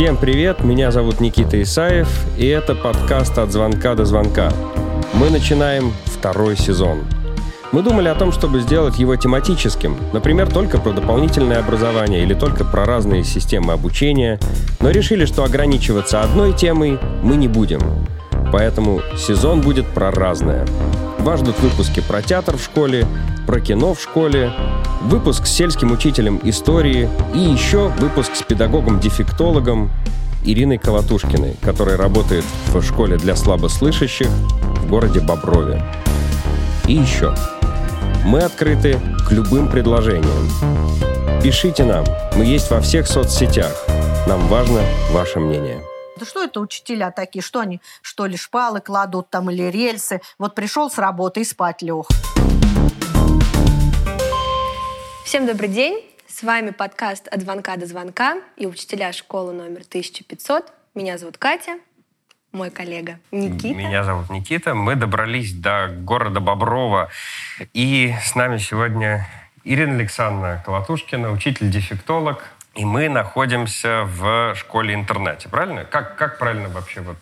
Всем привет, меня зовут Никита Исаев, и это подкаст «От звонка до звонка». Мы начинаем второй сезон. Мы думали о том, чтобы сделать его тематическим, например, только про дополнительное образование или только про разные системы обучения, но решили, что ограничиваться одной темой мы не будем. Поэтому сезон будет про разное. Вас ждут выпуски про театр в школе, про кино в школе, выпуск с сельским учителем истории и еще выпуск с педагогом-дефектологом Ириной Колотушкиной, которая работает в школе для слабослышащих в городе Боброве. И еще. Мы открыты к любым предложениям. Пишите нам. Мы есть во всех соцсетях. Нам важно ваше мнение. Да что это учителя такие? Что они, что ли, шпалы кладут там или рельсы? Вот пришел с работы и спать лег. Всем добрый день. С вами подкаст «От звонка до звонка» и учителя школы номер 1500. Меня зовут Катя, мой коллега Никита. Меня зовут Никита. Мы добрались до города Боброва. И с нами сегодня Ирина Александровна Колотушкина, учитель-дефектолог, и мы находимся в школе-интернате, правильно? Как, как правильно вообще вот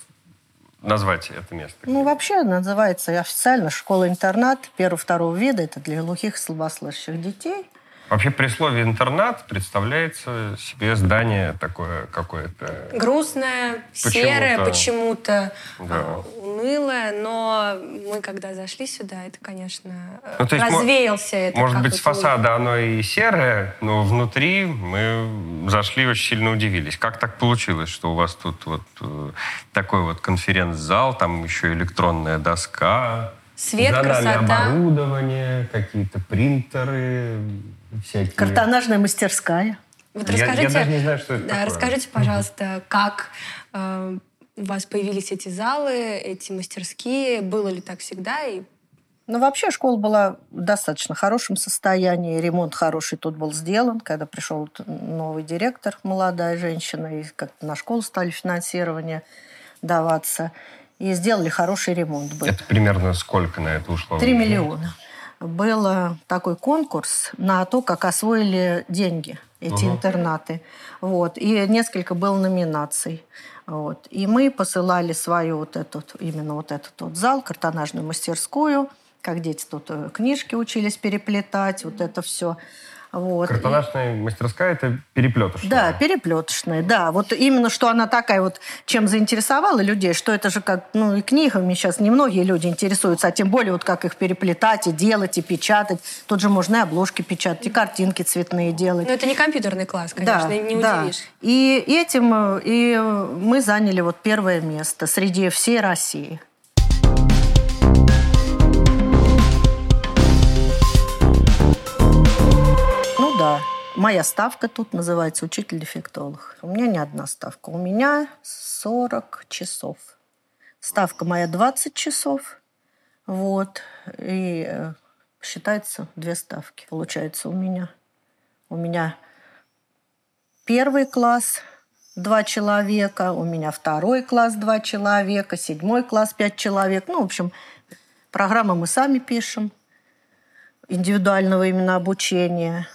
назвать это место? Ну, вообще называется официально школа-интернат первого-второго вида. Это для глухих и слабослышащих детей. Вообще при слове «интернат» представляется себе здание такое какое-то... Грустное, серое почему-то, Да. а, унылое, но мы когда зашли сюда, это, конечно, Ну, то есть, мо- развеялся это. Может быть, с фасада оно и серое, но внутри мы зашли и очень сильно удивились. Как так получилось, что у вас тут вот э, такой вот конференц-зал, там еще электронная доска, Свет, за нами красота. оборудование, какие-то принтеры, всякие... Картонажная мастерская. Вот Я- я расскажите, даже не знаю, что это да, такое. расскажите, пожалуйста, как э, у вас появились эти залы, эти мастерские, было ли так всегда и Ну, вообще школа была в достаточно хорошем состоянии. Ремонт хороший тут был сделан, когда пришел новый директор, молодая женщина, и как-то на школу стали финансирование даваться. И сделали хороший ремонт. Был. Это примерно сколько на это ушло? Три миллиона. Был э, такой конкурс на то, как освоили деньги эти Ага. интернаты. Вот. И несколько было номинаций. Вот. И мы посылали свою вот этот, именно вот этот вот зал, картонажную мастерскую, как дети тут э, книжки учились переплетать, вот это все. Вот. Картонажная мастерская – это переплетушная. Да, переплеточная, да. Вот именно, что она такая вот, чем заинтересовала людей, что это же как, ну, и книгами сейчас немногие люди интересуются, а тем более вот как их переплетать и делать, и печатать. Тут же можно и обложки печатать, и картинки цветные делать. Ну, это не компьютерный класс, конечно, не да. удивишь. И этим э, и мы заняли вот первое место среди всей России. Да, моя ставка тут называется учитель-дефектолог. У меня не одна ставка, у меня 40 часов. Ставка моя 20 часов, вот, и э, считается две ставки, получается у меня. У меня первый класс два человека, у меня второй класс два человека, седьмой класс пять человек. Ну, в общем, программы мы сами пишем, индивидуального именно обучения,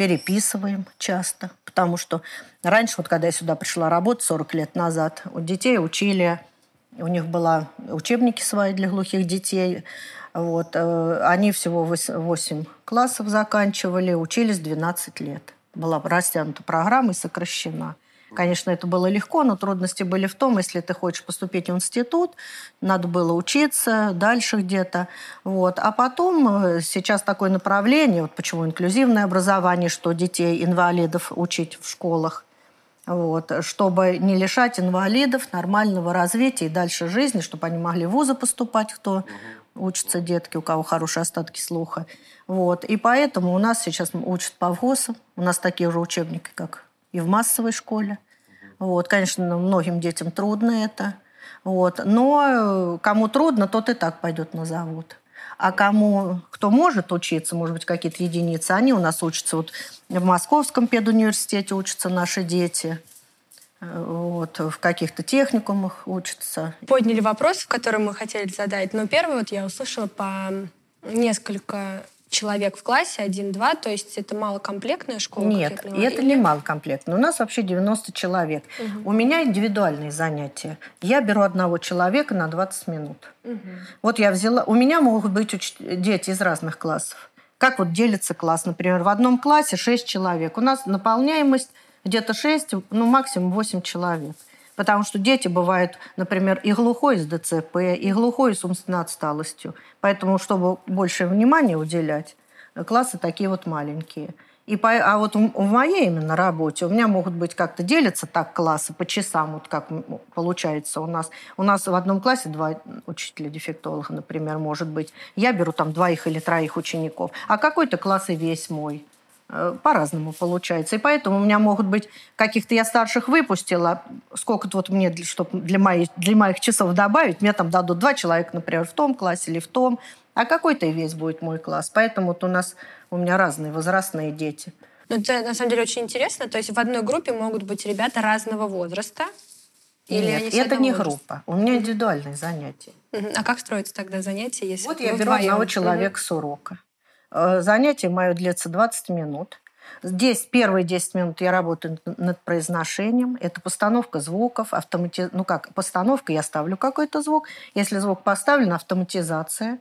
переписываем часто, потому что раньше, вот когда я сюда пришла работать 40 лет назад, у детей учили, у них была учебники свои для глухих детей, вот, э, они всего 8 классов заканчивали, учились 12 лет. Была растянута программа и сокращена. Конечно, это было легко, но трудности были в том, если ты хочешь поступить в институт, надо было учиться дальше где-то. Вот. А потом э, сейчас такое направление, вот почему инклюзивное образование, что детей инвалидов учить в школах, вот, чтобы не лишать инвалидов нормального развития и дальше жизни, чтобы они могли в вузы поступать, кто учатся детки, у кого хорошие остатки слуха. Вот. И поэтому у нас сейчас учат по ВГОСам. У нас такие же учебники, как и в массовой школе. Вот. Конечно, многим детям трудно это. Вот. Но э, кому трудно, тот и так пойдет на завод. А кому, кто может учиться, может быть, какие-то единицы, они у нас учатся. Вот в Московском педуниверситете учатся наши дети. Э, Вот, в каких-то техникумах учатся. Подняли вопрос, который мы хотели задать, но первый вот я услышала по несколько человек в классе, один-два, то есть это малокомплектная школа? Нет, это не малокомплектная. У нас вообще 90 человек. Угу. У меня индивидуальные занятия. Я беру одного человека на 20 минут. Угу. Вот я взяла... У меня могут быть уч... дети из разных классов. Как вот делится класс? Например, в одном классе 6 человек. У нас наполняемость где-то 6, ну максимум 8 человек. Потому что дети бывают, например, и глухой с ДЦП, и глухой с умственной отсталостью. Поэтому, чтобы больше внимания уделять, классы такие вот маленькие. И по, а вот в моей именно работе у меня могут быть как-то делятся так классы по часам, вот как получается у нас. У нас в одном классе два учителя-дефектолога, например, может быть. Я беру там двоих или троих учеников, а какой-то класс и весь мой. Э, по-разному получается. И поэтому у меня могут быть каких-то я старших выпустила, сколько-то вот мне, чтобы для моих, для моих часов добавить, мне там дадут два человека, например, в том классе или в том, а какой-то и весь будет мой класс. Поэтому вот у нас у меня разные возрастные дети. Ну, это на самом деле очень интересно. То есть в одной группе могут быть ребята разного возраста. Или Нет, это не возраста? группа. У меня индивидуальные занятия. А как строятся тогда занятия, если Вот я беру одного человека с урока. Э, занятие мое длится 20 минут. Здесь первые 10 минут я работаю над произношением. Это постановка звуков, автомати... ну как, постановка, я ставлю какой-то звук. Если звук поставлен, автоматизация.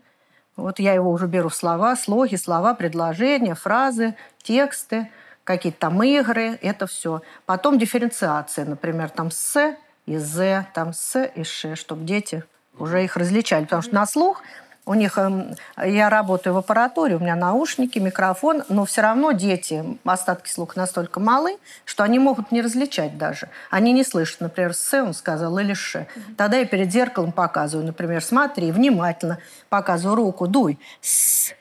Вот я его уже беру в слова, слоги, слова, предложения, фразы, тексты, какие-то там игры, это все. Потом дифференциация, например, там «с» и «з», там «с» и «ш», чтобы дети уже их различали. Потому что на слух у них, эм, я работаю в аппаратуре, у меня наушники, микрофон, но все равно дети, остатки слуха настолько малы, что они могут не различать даже. Они не слышат, например, «с» он сказал или «ш». Тогда я перед зеркалом показываю, например, смотри, внимательно, показываю руку, дуй, «с».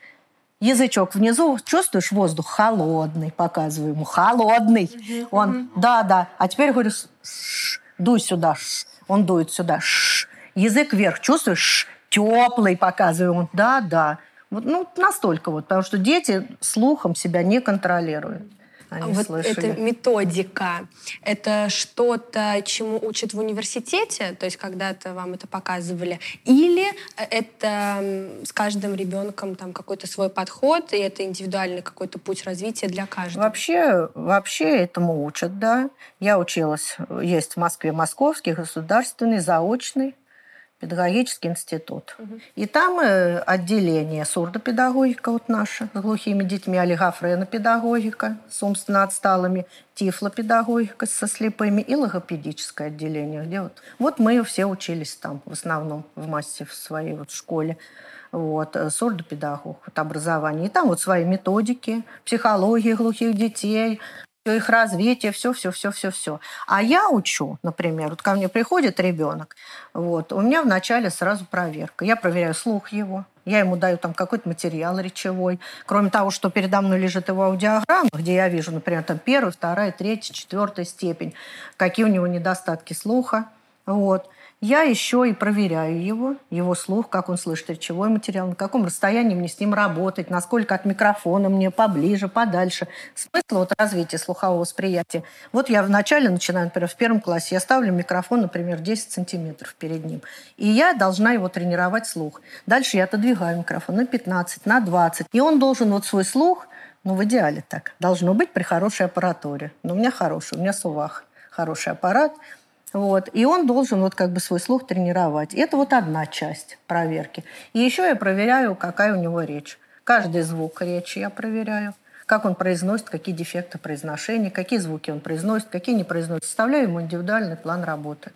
Язычок внизу, чувствуешь воздух холодный, показываю ему, холодный. Он, да, да. А теперь говорю, дуй сюда, он дует сюда, язык вверх, чувствуешь, теплый показываю. да, да. Вот, ну, настолько вот, потому что дети слухом себя не контролируют. Они вот слышали. эта методика, это что-то, чему учат в университете, то есть когда-то вам это показывали, или это с каждым ребенком там какой-то свой подход, и это индивидуальный какой-то путь развития для каждого? Вообще, вообще этому учат, да. Я училась, есть в Москве Московский государственный заочный педагогический институт. Угу. И там э, отделение сурдопедагогика вот наша с глухими детьми, олигофренопедагогика с умственно отсталыми, тифлопедагогика со слепыми и логопедическое отделение, где вот, вот мы все учились там в основном в массе в своей вот школе вот, э, сурдопедагог, вот, образование. И там вот свои методики, психологии глухих детей, их развитие, все, все, все, все, все. А я учу, например, вот ко мне приходит ребенок, вот, у меня вначале сразу проверка. Я проверяю слух его, я ему даю там какой-то материал речевой. Кроме того, что передо мной лежит его аудиограмма, где я вижу, например, там первая, вторая, третья, четвертая степень, какие у него недостатки слуха. Вот я еще и проверяю его, его слух, как он слышит речевой материал, на каком расстоянии мне с ним работать, насколько от микрофона мне поближе, подальше. Смысл вот развития слухового восприятия. Вот я вначале начинаю, например, в первом классе, я ставлю микрофон, например, 10 сантиметров перед ним, и я должна его тренировать слух. Дальше я отодвигаю микрофон на 15, на 20, и он должен вот свой слух, ну, в идеале так, должно быть при хорошей аппаратуре. Но у меня хороший, у меня сувах хороший аппарат – вот. И он должен вот как бы свой слух тренировать. Это вот одна часть проверки. И еще я проверяю, какая у него речь. Каждый звук речи я проверяю. Как он произносит, какие дефекты произношения, какие звуки он произносит, какие не произносит. Составляю ему индивидуальный план работы.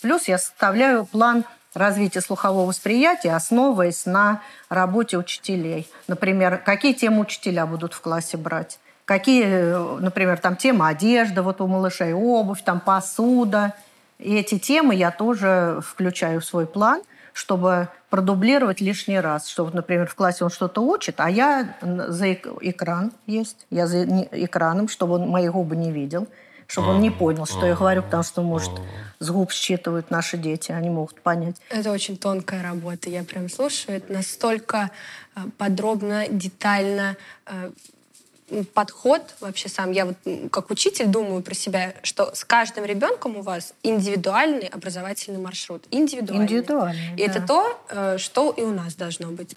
Плюс я составляю план развития слухового восприятия, основываясь на работе учителей. Например, какие темы учителя будут в классе брать какие, например, там тема одежда, вот у малышей обувь, там посуда. И эти темы я тоже включаю в свой план, чтобы продублировать лишний раз. Чтобы, например, в классе он что-то учит, а я за экран есть, я за экраном, чтобы он мои губы не видел, чтобы он не понял, что я говорю, потому что, может, с губ считывают наши дети, они могут понять. Это очень тонкая работа, я прям слушаю. Это настолько э, подробно, детально э, подход вообще сам. Я вот как учитель думаю про себя, что с каждым ребенком у вас индивидуальный образовательный маршрут. Индивидуальный. Индивидуальный, И да. это то, э, что и у нас должно быть.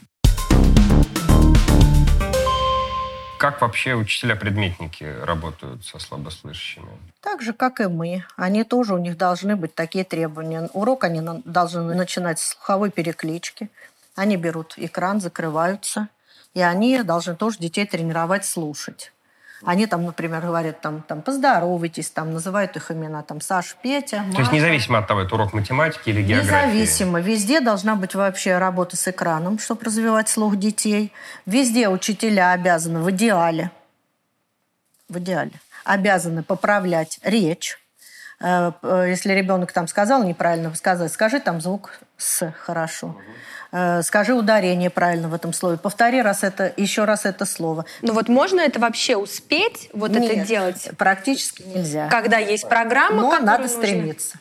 как вообще учителя-предметники работают со слабослышащими? Так же, как и мы. Они тоже, у них должны быть такие требования. Урок они должны начинать с слуховой переклички. Они берут экран, закрываются, и они должны тоже детей тренировать слушать. Они там, например, говорят, там, там поздоровайтесь, там называют их имена, там Саша, Петя, Маша. То есть независимо от того, это урок математики или географии? Независимо. Везде должна быть вообще работа с экраном, чтобы развивать слух детей. Везде учителя обязаны в идеале, в идеале, обязаны поправлять речь. Э, если ребенок там сказал неправильно, сказать, скажи там звук «с» хорошо. Угу. Э, скажи ударение правильно в этом слове, повтори раз это, еще раз это слово. Ну вот можно это вообще успеть, вот Нет, это делать? практически нельзя. Когда есть программа, Но надо нужно... стремиться.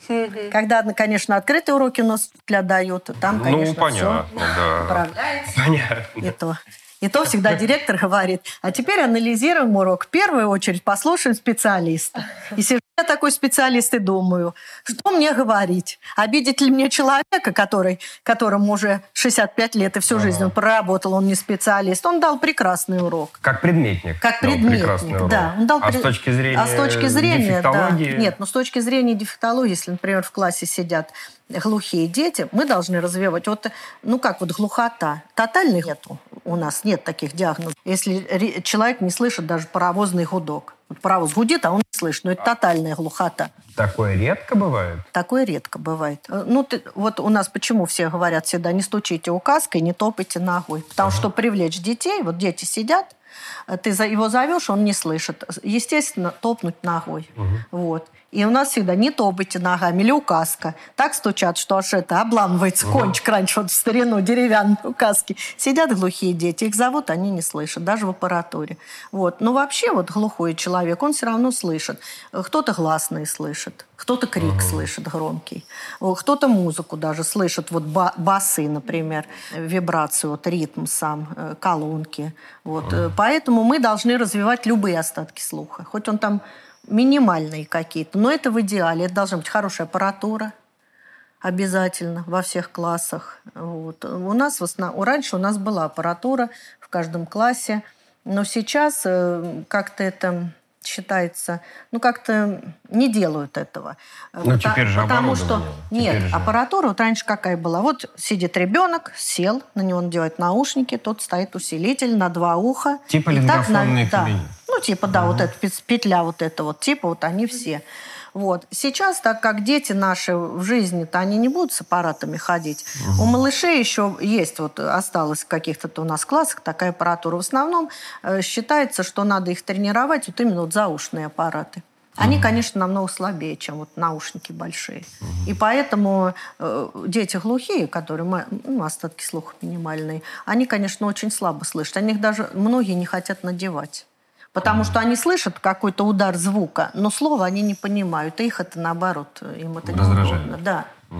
Когда, конечно, открытые уроки у нас для дают, там, ну, конечно, ну, понятно, все да. управляется. Понятно. И то. И то всегда директор говорит, а теперь анализируем урок. В первую очередь послушаем специалиста. И сижу я такой специалист и думаю, что мне говорить? Обидеть ли мне человека, который, которому уже 65 лет и всю ага. жизнь он проработал, он не специалист. Он дал прекрасный урок. Как предметник. Как предметник, да. Он дал а пред... с точки зрения А с точки зрения, да. Нет, ну с точки зрения дефектологии, если, например, в классе сидят глухие дети, мы должны развивать. Вот, ну как вот глухота. Тотальной нету. У нас нет таких диагнозов. Если человек не слышит даже паровозный гудок. Вот паровоз гудит, а он не слышит. Но это тотальная глухота. Такое редко бывает? Такое редко бывает. Ну, ты, вот у нас почему все говорят всегда, не стучите указкой, не топайте ногой. Потому ага. что привлечь детей, вот дети сидят, ты его зовешь, он не слышит. Естественно, топнуть ногой. Угу. Вот. И у нас всегда не топайте ногами или указка. Так стучат, что аж это обламывается угу. кончик раньше, вот в старину, деревянные указки. Сидят глухие дети, их зовут, они не слышат, даже в аппаратуре. Вот. Но вообще вот глухой человек, он все равно слышит. Кто-то гласный слышит, кто-то крик угу. слышит громкий, кто-то музыку даже слышит, вот басы, например, вибрацию, вот ритм сам, э, колонки. Вот. Угу. Поэтому мы должны развивать любые остатки слуха. Хоть он там минимальные какие-то. Но это в идеале. Это должна быть хорошая аппаратура обязательно во всех классах. Вот. У нас в основном, раньше у нас была аппаратура в каждом классе, но сейчас э, как-то это считается, ну как-то не делают этого. Ну теперь же Потому что нет, же. аппаратура вот раньше какая была. Вот сидит ребенок, сел, на него надевают наушники, тут стоит усилитель на два уха. Типа лингофонные да, Ну типа да, угу. вот эта петля вот эта вот, типа вот они все. Вот. Сейчас, так как дети наши в жизни-то, они не будут с аппаратами ходить. Угу. У малышей еще есть, вот осталось в каких-то у нас классах такая аппаратура. В основном э, считается, что надо их тренировать вот именно вот заушные аппараты. Они, угу. конечно, намного слабее, чем вот наушники большие. Угу. И поэтому э, дети глухие, которые, ну, остатки слуха минимальные, они, конечно, очень слабо слышат. Они их даже многие не хотят надевать. Потому что они слышат какой-то удар звука, но слова они не понимают. И их это наоборот, им это не Да. Угу.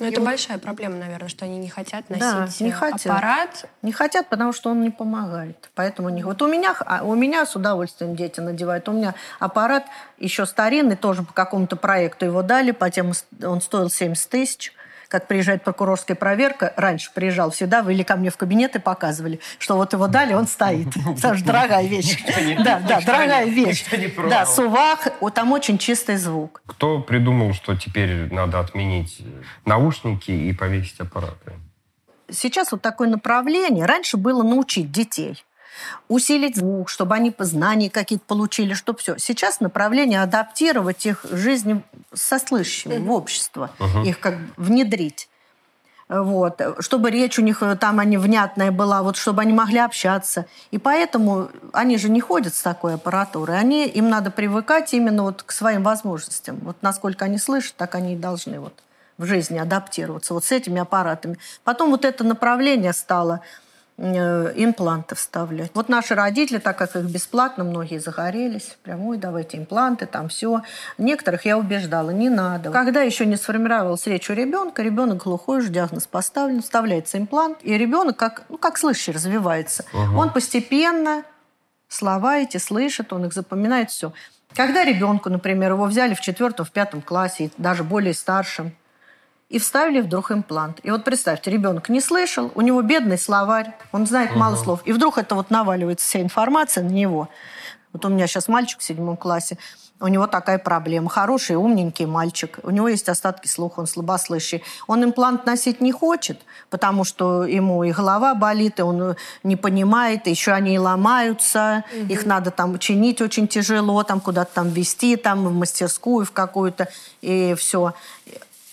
Ну, это большая проблема, наверное, что они не хотят носить да, не хотят. аппарат. Не хотят, потому что он не помогает. Поэтому не... Вот у меня, а, у меня с удовольствием дети надевают. У меня аппарат еще старинный, тоже по какому-то проекту его дали, потом он стоил 70 тысяч как приезжает прокурорская проверка, раньше приезжал всегда, вы или ко мне в кабинет и показывали, что вот его дали, он стоит. Что дорогая вещь. Да, да, дорогая вещь. Да, сувах, там очень чистый звук. Кто придумал, что теперь надо отменить наушники и повесить аппараты? Сейчас вот такое направление. Раньше было научить детей усилить звук, чтобы они знания какие-то получили, чтобы все. Сейчас направление адаптировать их жизнь со слышащими в общество, uh-huh. их как внедрить. Вот, чтобы речь у них э, там они внятная была, вот чтобы они могли общаться. И поэтому они же не ходят с такой аппаратурой. Они, им надо привыкать именно вот к своим возможностям. Вот насколько они слышат, так они и должны вот в жизни адаптироваться вот с этими аппаратами. Потом вот это направление стало импланты вставлять. Вот наши родители, так как их бесплатно, многие загорелись. Прям, ой, давайте импланты, там все. Некоторых я убеждала, не надо. Когда еще не сформировалась речь у ребенка, ребенок глухой, уже диагноз поставлен, вставляется имплант, и ребенок как, ну, как слышащий развивается. Угу. Он постепенно слова эти слышит, он их запоминает, все. Когда ребенку, например, его взяли в четвертом, в пятом классе, даже более старшем, и вставили вдруг имплант. И вот представьте, ребенок не слышал, у него бедный словарь, он знает угу. мало слов, и вдруг это вот наваливается вся информация на него. Вот у меня сейчас мальчик в седьмом классе, у него такая проблема. Хороший, умненький мальчик. У него есть остатки слуха, он слабослышащий. Он имплант носить не хочет, потому что ему и голова болит, и он не понимает, и еще они и ломаются. Угу. Их надо там чинить очень тяжело, там куда-то там вести, там в мастерскую в какую-то, и все.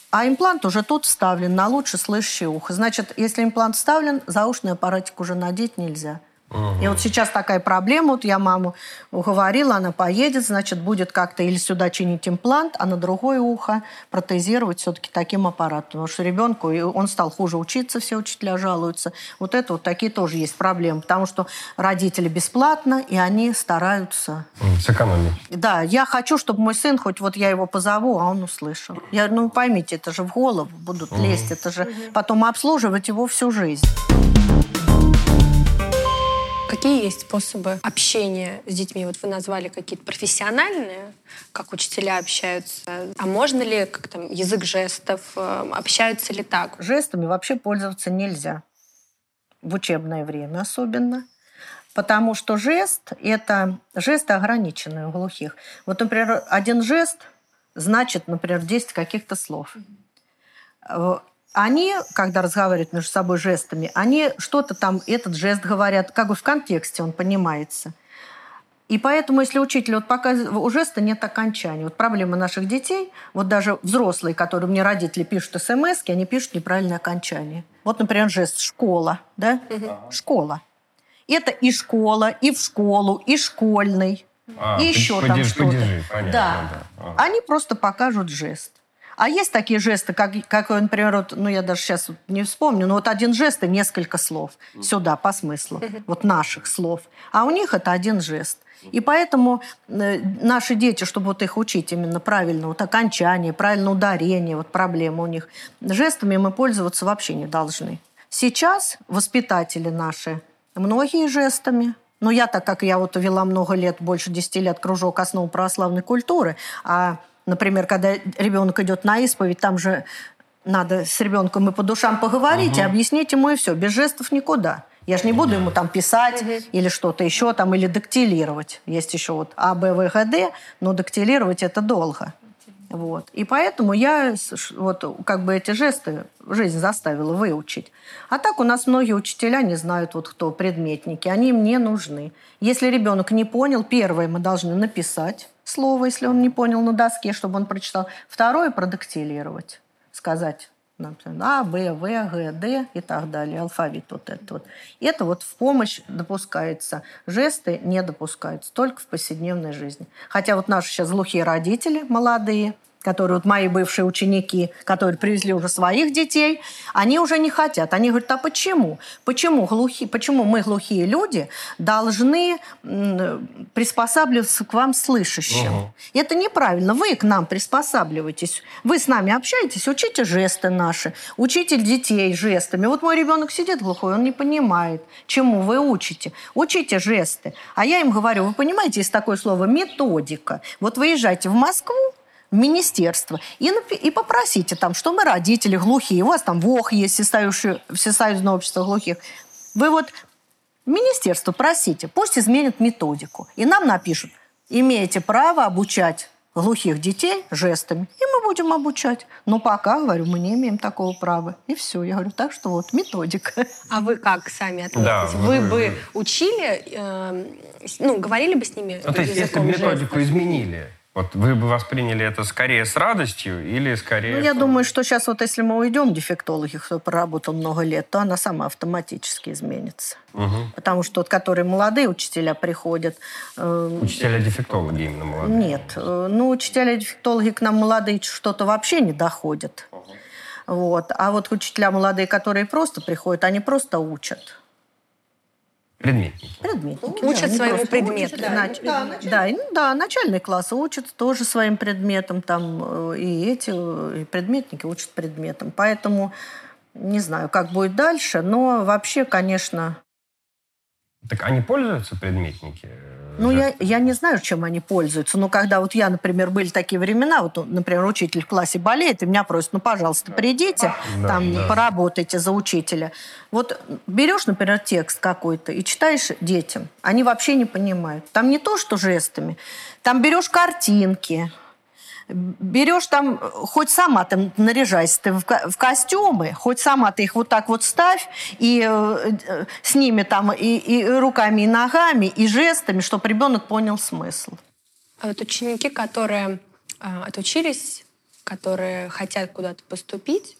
А имплант уже тут вставлен на лучше слышащее ухо. Значит, если имплант вставлен, заушный аппаратик уже надеть нельзя. Угу. И вот сейчас такая проблема, вот я маму уговорила, она поедет, значит, будет как-то или сюда чинить имплант, а на другое ухо протезировать все-таки таким аппаратом. Потому что ребенку, он стал хуже учиться, все учителя жалуются. Вот это вот такие тоже есть проблемы, потому что родители бесплатно, и они стараются... Сэкономить. Да, я хочу, чтобы мой сын, хоть вот я его позову, а он услышал. Я, ну, поймите, это же в голову будут угу. лезть, это же угу. потом обслуживать его всю жизнь. Какие есть способы общения с детьми? Вот вы назвали какие-то профессиональные, как учителя общаются. А можно ли, как там, язык жестов, э, общаются ли так? Жестами вообще пользоваться нельзя. В учебное время особенно. Потому что жест – это жесты ограниченные у глухих. Вот, например, один жест значит, например, 10 каких-то слов они, когда разговаривают между собой жестами, они что-то там, этот жест говорят, как бы в контексте он понимается. И поэтому, если учитель вот показывает, у жеста нет окончания. Вот проблема наших детей, вот даже взрослые, которые мне родители пишут смс, они пишут неправильное окончание. Вот, например, жест «школа», да? Угу. «Школа». Это и школа, и в школу, и школьный, а, и еще подержи, там что-то. да. да. Они просто покажут жест. А есть такие жесты, как, как например, вот, ну я даже сейчас не вспомню, но вот один жест и несколько слов сюда по смыслу, вот наших слов. А у них это один жест. И поэтому э, наши дети, чтобы вот их учить именно правильно, вот окончание, правильное ударение, вот проблема у них, жестами мы пользоваться вообще не должны. Сейчас воспитатели наши многие жестами, но я, так как я вот вела много лет, больше 10 лет кружок основ православной культуры, а Например, когда ребенок идет на исповедь, там же надо с ребенком и по душам поговорить, угу. и объяснить ему и все. Без жестов никуда. Я же не буду ему там писать угу. или что-то еще там, или дактилировать. Есть еще вот А, Б, В, Г, Д, но дактилировать это долго. Вот. И поэтому я вот как бы эти жесты жизнь заставила выучить. А так у нас многие учителя не знают, вот кто предметники. Они им не нужны. Если ребенок не понял, первое мы должны написать слово, если он не понял на доске, чтобы он прочитал. Второе – продактилировать. Сказать например, А, Б, В, Г, Д и так далее, алфавит вот этот вот. Это вот в помощь допускается. Жесты не допускаются, только в повседневной жизни. Хотя вот наши сейчас глухие родители молодые – которые вот мои бывшие ученики, которые привезли уже своих детей, они уже не хотят. Они говорят, а почему? Почему, глухи, почему мы, глухие люди, должны приспосабливаться к вам слышащим? Угу. Это неправильно. Вы к нам приспосабливаетесь. Вы с нами общаетесь, учите жесты наши, учите детей жестами. Вот мой ребенок сидит глухой, он не понимает, чему вы учите. Учите жесты. А я им говорю, вы понимаете, есть такое слово методика. Вот выезжайте в Москву, министерство и, и попросите там, что мы родители глухие, у вас там ВОХ есть, всесоюзное, всесоюзное общество глухих. Вы вот министерство просите, пусть изменят методику. И нам напишут, имеете право обучать глухих детей жестами, и мы будем обучать. Но пока, говорю, мы не имеем такого права. И все. Я говорю, так что вот методика. А вы как сами относитесь? Да, вы, вы бы учили, э, ну, говорили бы с ними ну, То есть, если методику изменили, вот вы бы восприняли это скорее с радостью или скорее... Ну, я думаю, что сейчас вот если мы уйдем, дефектологи, кто проработал много лет, то она сама автоматически изменится. Угу. Потому что вот которые молодые учителя приходят... Э, учителя-дефектологи именно молодые? Нет. Э, ну, учителя-дефектологи к нам молодые что-то вообще не доходят. Угу. Вот. А вот учителя молодые, которые просто приходят, они просто учат. Предметники. Предметники. Учат да, своему предмету. Учат, да, Нач... да, да, ну, да, начальные классы учат тоже своим предметом. Там э, и эти и предметники учат предметом. Поэтому не знаю, как будет дальше, но вообще, конечно... Так они пользуются предметники Ну, я, я не знаю, чем они пользуются. Но когда вот я, например, были такие времена, вот, например, учитель в классе болеет, и меня просят, ну, пожалуйста, придите, да, там, да. поработайте за учителя. Вот берешь, например, текст какой-то и читаешь детям, они вообще не понимают. Там не то, что жестами, там берешь картинки, берешь там, хоть сама там наряжайся ты в, в костюмы, хоть сама ты их вот так вот ставь, и э, э, с ними там и, и руками, и ногами, и жестами, чтобы ребенок понял смысл. А вот ученики, которые э, отучились, которые хотят куда-то поступить,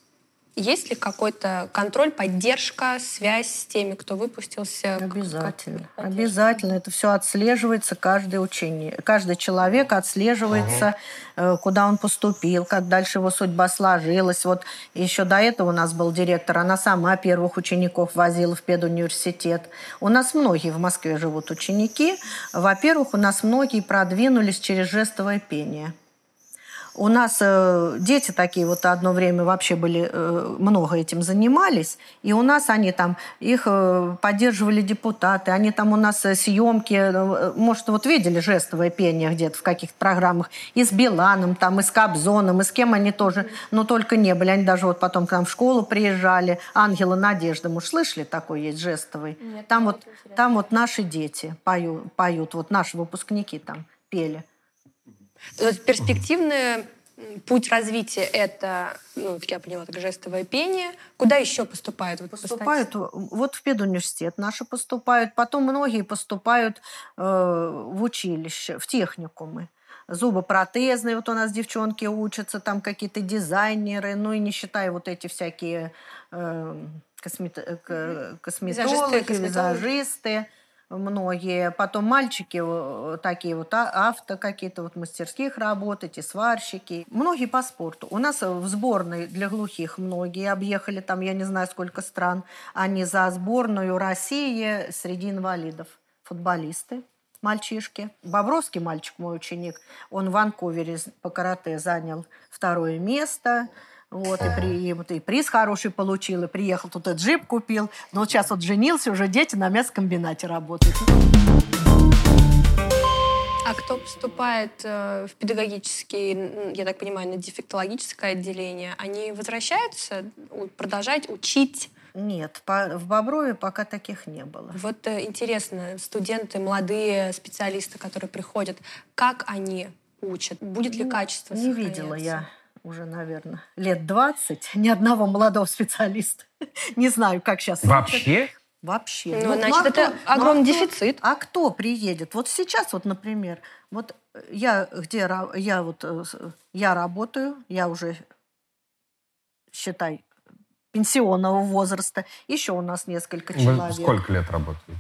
есть ли какой-то контроль, поддержка, связь с теми, кто выпустился? Обязательно. Как Обязательно. Это все отслеживается каждое учение. Каждый человек отслеживается, угу. куда он поступил, как дальше его судьба сложилась. Вот еще до этого у нас был директор, она сама первых учеников возила в педуниверситет. У нас многие в Москве живут ученики. Во-первых, у нас многие продвинулись через жестовое пение. У нас э, дети такие вот одно время вообще были, э, много этим занимались, и у нас они там, их э, поддерживали депутаты, они там у нас э, съемки, э, может, вот видели жестовое пение где-то в каких-то программах, и с Биланом, там, и с Кобзоном, и с кем они тоже, но только не были. Они даже вот потом к нам в школу приезжали. Ангела Надежда, мы слышали, такой есть жестовый? Нет, там, вот, там вот наши дети поют, поют, вот наши выпускники там пели. Перспективный путь развития это, ну, как я поняла, так жестовое пение. Куда еще поступают? Вот поступают вот в педуниверситет наши поступают, потом многие поступают э, в училище, в техникумы. Зубопротезные, вот у нас девчонки учатся, там какие-то дизайнеры, ну и не считая вот эти всякие э, космет... Косметологи, визажисты, визажисты многие. Потом мальчики такие вот а, авто какие-то вот мастерских работать, и сварщики. Многие по спорту. У нас в сборной для глухих многие объехали там, я не знаю, сколько стран. Они за сборную России среди инвалидов. Футболисты мальчишки. Бобровский мальчик, мой ученик, он в Ванкувере по карате занял второе место. Вот, и, при, и, и приз хороший получил, и приехал, тут и джип купил. Но вот сейчас вот женился, уже дети на мясокомбинате работают. А кто поступает э, в педагогический, я так понимаю, на дефектологическое отделение, они возвращаются продолжать учить? Нет, по, в Боброве пока таких не было. Вот э, интересно, студенты, молодые специалисты, которые приходят, как они учат? Будет ли ну, качество Не видела я уже, наверное, лет 20, ни одного молодого специалиста. Не знаю, как сейчас. Вообще? Вообще. Ну, ну значит, ну, это кто, огромный ну, дефицит. А кто приедет? Вот сейчас, вот, например, вот я где я вот э, я работаю, я уже считай пенсионного возраста. Еще у нас несколько Вы человек. Сколько лет работаете?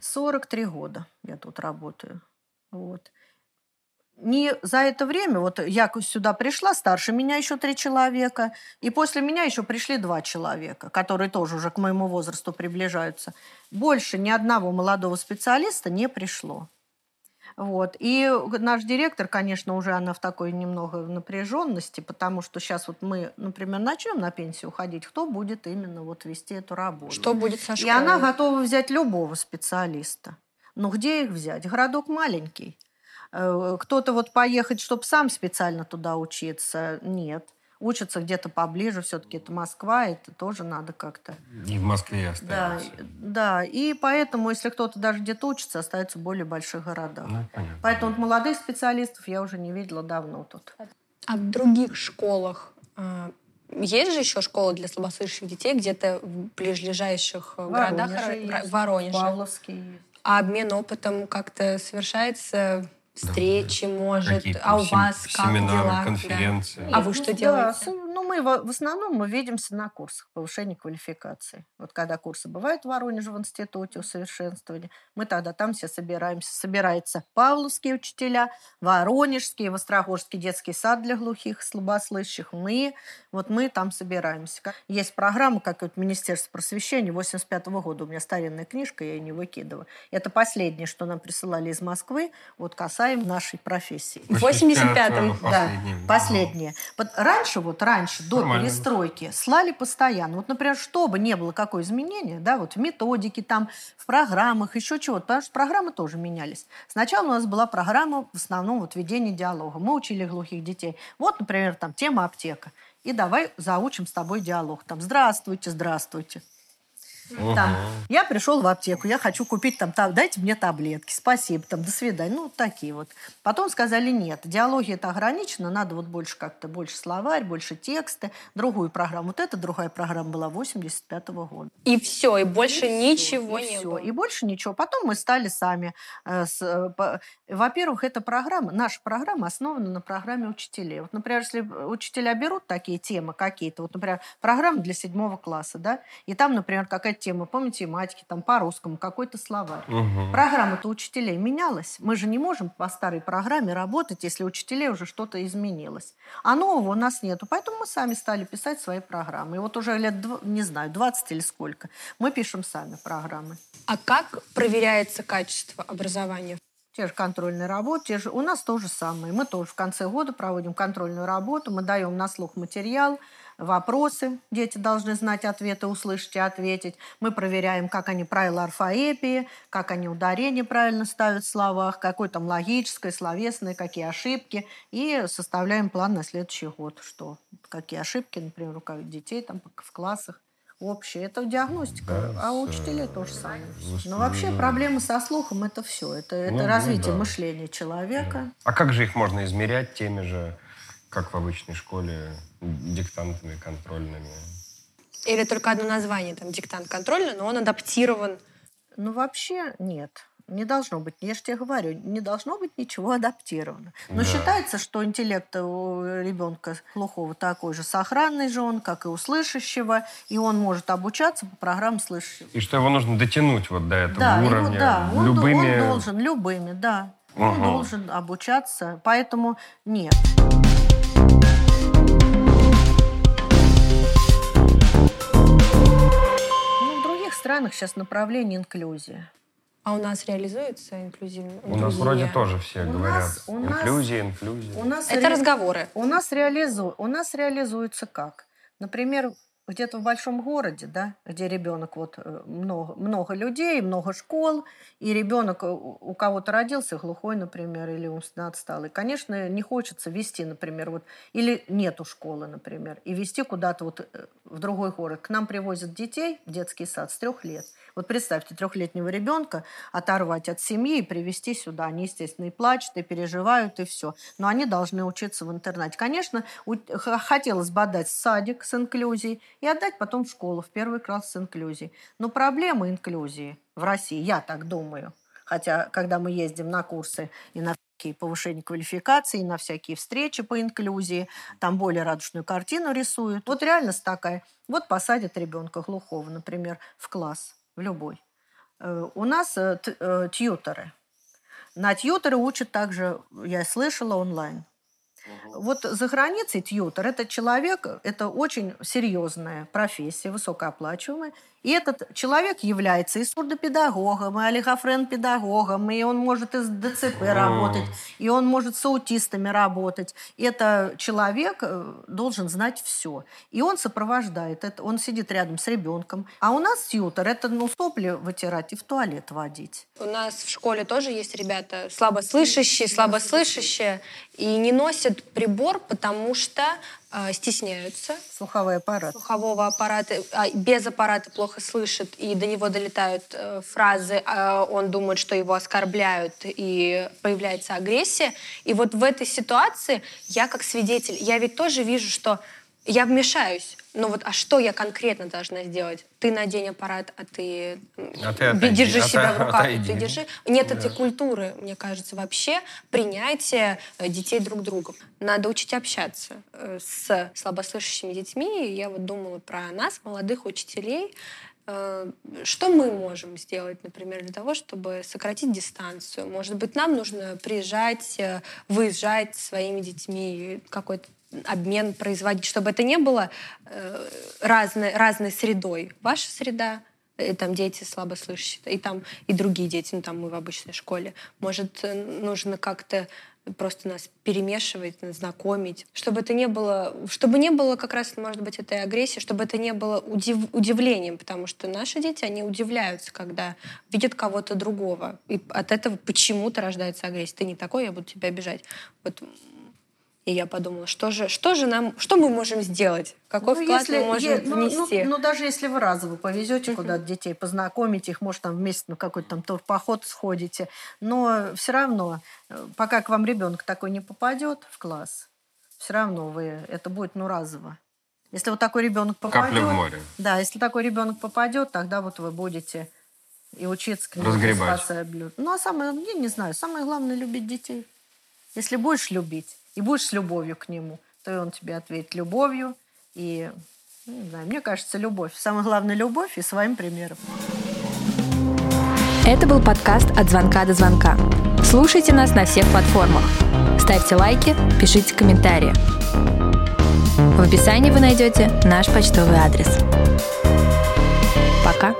43 года я тут работаю. Вот не за это время, вот я сюда пришла, старше меня еще три человека, и после меня еще пришли два человека, которые тоже уже к моему возрасту приближаются. Больше ни одного молодого специалиста не пришло. Вот. И наш директор, конечно, уже она в такой немного напряженности, потому что сейчас вот мы, например, начнем на пенсию уходить, кто будет именно вот вести эту работу. Что будет со школой? И она готова взять любого специалиста. Но где их взять? Городок маленький. Э, кто-то вот поехать, чтобы сам специально туда учиться, нет. Учатся где-то поближе, все-таки это Москва, это тоже надо как-то. И в Москве остается. Да, да, и поэтому, если кто-то даже где-то учится, остается в более больших городах. Ну, понятно. Поэтому вот молодых специалистов я уже не видела давно тут. А в других школах а, есть же еще школы для слабослышащих детей где-то в ближайших э, городах? Есть. Воронеже. Павловский есть. А обмен опытом как-то совершается встречи, может, а у вас как семинары, дела? конференции. Да. А вы что делаете? Мы в основном мы видимся на курсах повышения квалификации. Вот когда курсы бывают в Воронеже в институте усовершенствования, мы тогда там все собираемся. Собираются павловские учителя, воронежские, вострогожский детский сад для глухих и слабослышащих. Мы, вот мы там собираемся. Есть программа, как вот Министерство просвещения 85 -го года. У меня старинная книжка, я ее не выкидываю. Это последнее, что нам присылали из Москвы, вот касаемо нашей профессии. В 85-м? Да, последнее. Раньше, вот раньше, до Нормально. перестройки, слали постоянно. Вот, например, чтобы не было какое изменение, да, вот в методике, там, в программах, еще чего-то, потому что программы тоже менялись. Сначала у нас была программа в основном вот ведение диалога. Мы учили глухих детей. Вот, например, там тема аптека. И давай заучим с тобой диалог. Там, здравствуйте, здравствуйте. Угу. Там, я пришел в аптеку, я хочу купить там, там, дайте мне таблетки, спасибо, там, до свидания. Ну, такие вот. Потом сказали, нет, диалоги это ограничено, надо вот больше как-то, больше словарь, больше тексты, другую программу. Вот эта другая программа была 85 -го года. И все, и больше и ничего и не все. было. И больше ничего. Потом мы стали сами. Э, э, во-первых, эта программа, наша программа основана на программе учителей. Вот, например, если учителя берут такие темы какие-то, вот, например, программа для седьмого класса, да, и там, например, какая-то тема по математике, там по русскому, какой-то словарь. Угу. Программа-то учителей менялась. Мы же не можем по старой программе работать, если учителей уже что-то изменилось. А нового у нас нету. Поэтому мы сами стали писать свои программы. И вот уже лет, не знаю, 20 или сколько, мы пишем сами программы. А как проверяется качество образования? те же контрольные работы, те же... у нас то же самое. Мы тоже в конце года проводим контрольную работу, мы даем на слух материал, вопросы. Дети должны знать ответы, услышать и ответить. Мы проверяем, как они правила орфоэпии, как они ударение правильно ставят в словах, какое там логическое, словесное, какие ошибки. И составляем план на следующий год, что какие ошибки, например, у детей там в классах общее. Это диагностика, да, а у учителей то же самое. Но вообще проблемы со слухом это все. Это, это ну, развитие ну, да. мышления человека. А как же их можно измерять теми же как в обычной школе, диктантами контрольными. Или только одно название, там, диктант контрольный, но он адаптирован. Ну, вообще нет. Не должно быть, я же тебе говорю, не должно быть ничего адаптировано. Но да. считается, что интеллект у ребенка глухого такой же сохранный же он, как и у слышащего, и он может обучаться по программам слышащего. И что его нужно дотянуть вот до этого да, уровня его, да, любыми... Он, он должен, любыми, да. Угу. Он должен обучаться, поэтому нет. Странах сейчас направление инклюзия. А у нас реализуется инклюзивная? У нас вроде тоже все у говорят. Нас, у инклюзия, инклюзия. У нас Это ре... разговоры. У нас, реализу... у нас реализуется как? Например, где-то в большом городе, да, где ребенок вот э, много, много людей, много школ, и ребенок э, у кого-то родился глухой, например, или умственно отсталый. Конечно, не хочется вести, например, вот, или нету школы, например, и вести куда-то вот э, в другой город. К нам привозят детей в детский сад с трех лет. Вот представьте, трехлетнего ребенка оторвать от семьи и привести сюда. Они, естественно, и плачут, и переживают, и все. Но они должны учиться в интернате. Конечно, хотелось бы отдать садик с инклюзией и отдать потом в школу, в первый класс с инклюзией. Но проблема инклюзии в России, я так думаю, хотя когда мы ездим на курсы и на всякие повышения квалификации, на всякие встречи по инклюзии, там более радужную картину рисуют. Вот реальность такая. Вот посадят ребенка глухого, например, в класс в любой. Э, у нас э, э, тьюторы. На тьюторы учат также, я слышала, онлайн. Вот за границей тьютер – это человек, это очень серьезная профессия, высокооплачиваемая. И этот человек является и сурдопедагогом, и олигофрен-педагогом, и он может из ДЦП работать, и он может с аутистами работать. Это человек э, должен знать все. И он сопровождает, это, он сидит рядом с ребенком. А у нас тьютер – это ну, сопли вытирать и в туалет водить. У нас в школе тоже есть ребята слабослышащие, слабослышащие, и не носят прибор, потому что э, стесняются. Слуховой аппарат. Слухового аппарата. Э, без аппарата плохо слышит, и до него долетают э, фразы, э, он думает, что его оскорбляют, и появляется агрессия. И вот в этой ситуации я как свидетель, я ведь тоже вижу, что я вмешаюсь. Но вот, а что я конкретно должна сделать? Ты надень аппарат, а ты, а ты отойди, держи себя в руках, отойди. ты держи. Нет да. этой культуры, мне кажется, вообще принятия э, детей друг другом. Надо учить общаться э, с слабослышащими детьми. Я вот думала про нас, молодых учителей, э, что мы можем сделать, например, для того, чтобы сократить дистанцию? Может быть, нам нужно приезжать, выезжать своими детьми, какой-то обмен производить, чтобы это не было э, разной, разной средой. Ваша среда, и там дети слабослышащие, и там и другие дети, ну там мы в обычной школе. Может, э, нужно как-то просто нас перемешивать, знакомить, чтобы это не было, чтобы не было как раз, может быть, этой агрессии, чтобы это не было удив, удивлением, потому что наши дети, они удивляются, когда видят кого-то другого, и от этого почему-то рождается агрессия. Ты не такой, я буду тебя обижать. Вот и я подумала, что же, что же нам, что мы можем сделать? Какой ну, вклад если, мы можем е, ну, внести? Ну, ну, даже если вы разово повезете uh-huh. куда-то детей, познакомите их, может, там вместе на какой-то там поход сходите, но все равно, э, пока к вам ребенок такой не попадет в класс, все равно вы, это будет, ну, разово. Если вот такой ребенок попадет... Капля в море. Да, если такой ребенок попадет, тогда вот вы будете и учиться к нему Разгребать. Ну, а самое, я не знаю, самое главное любить детей. Если будешь любить, и будешь с любовью к нему, то и он тебе ответит любовью. И, ну, не знаю, мне кажется, любовь. Самое главное, любовь и своим примером. Это был подкаст «От звонка до звонка». Слушайте нас на всех платформах. Ставьте лайки, пишите комментарии. В описании вы найдете наш почтовый адрес. Пока.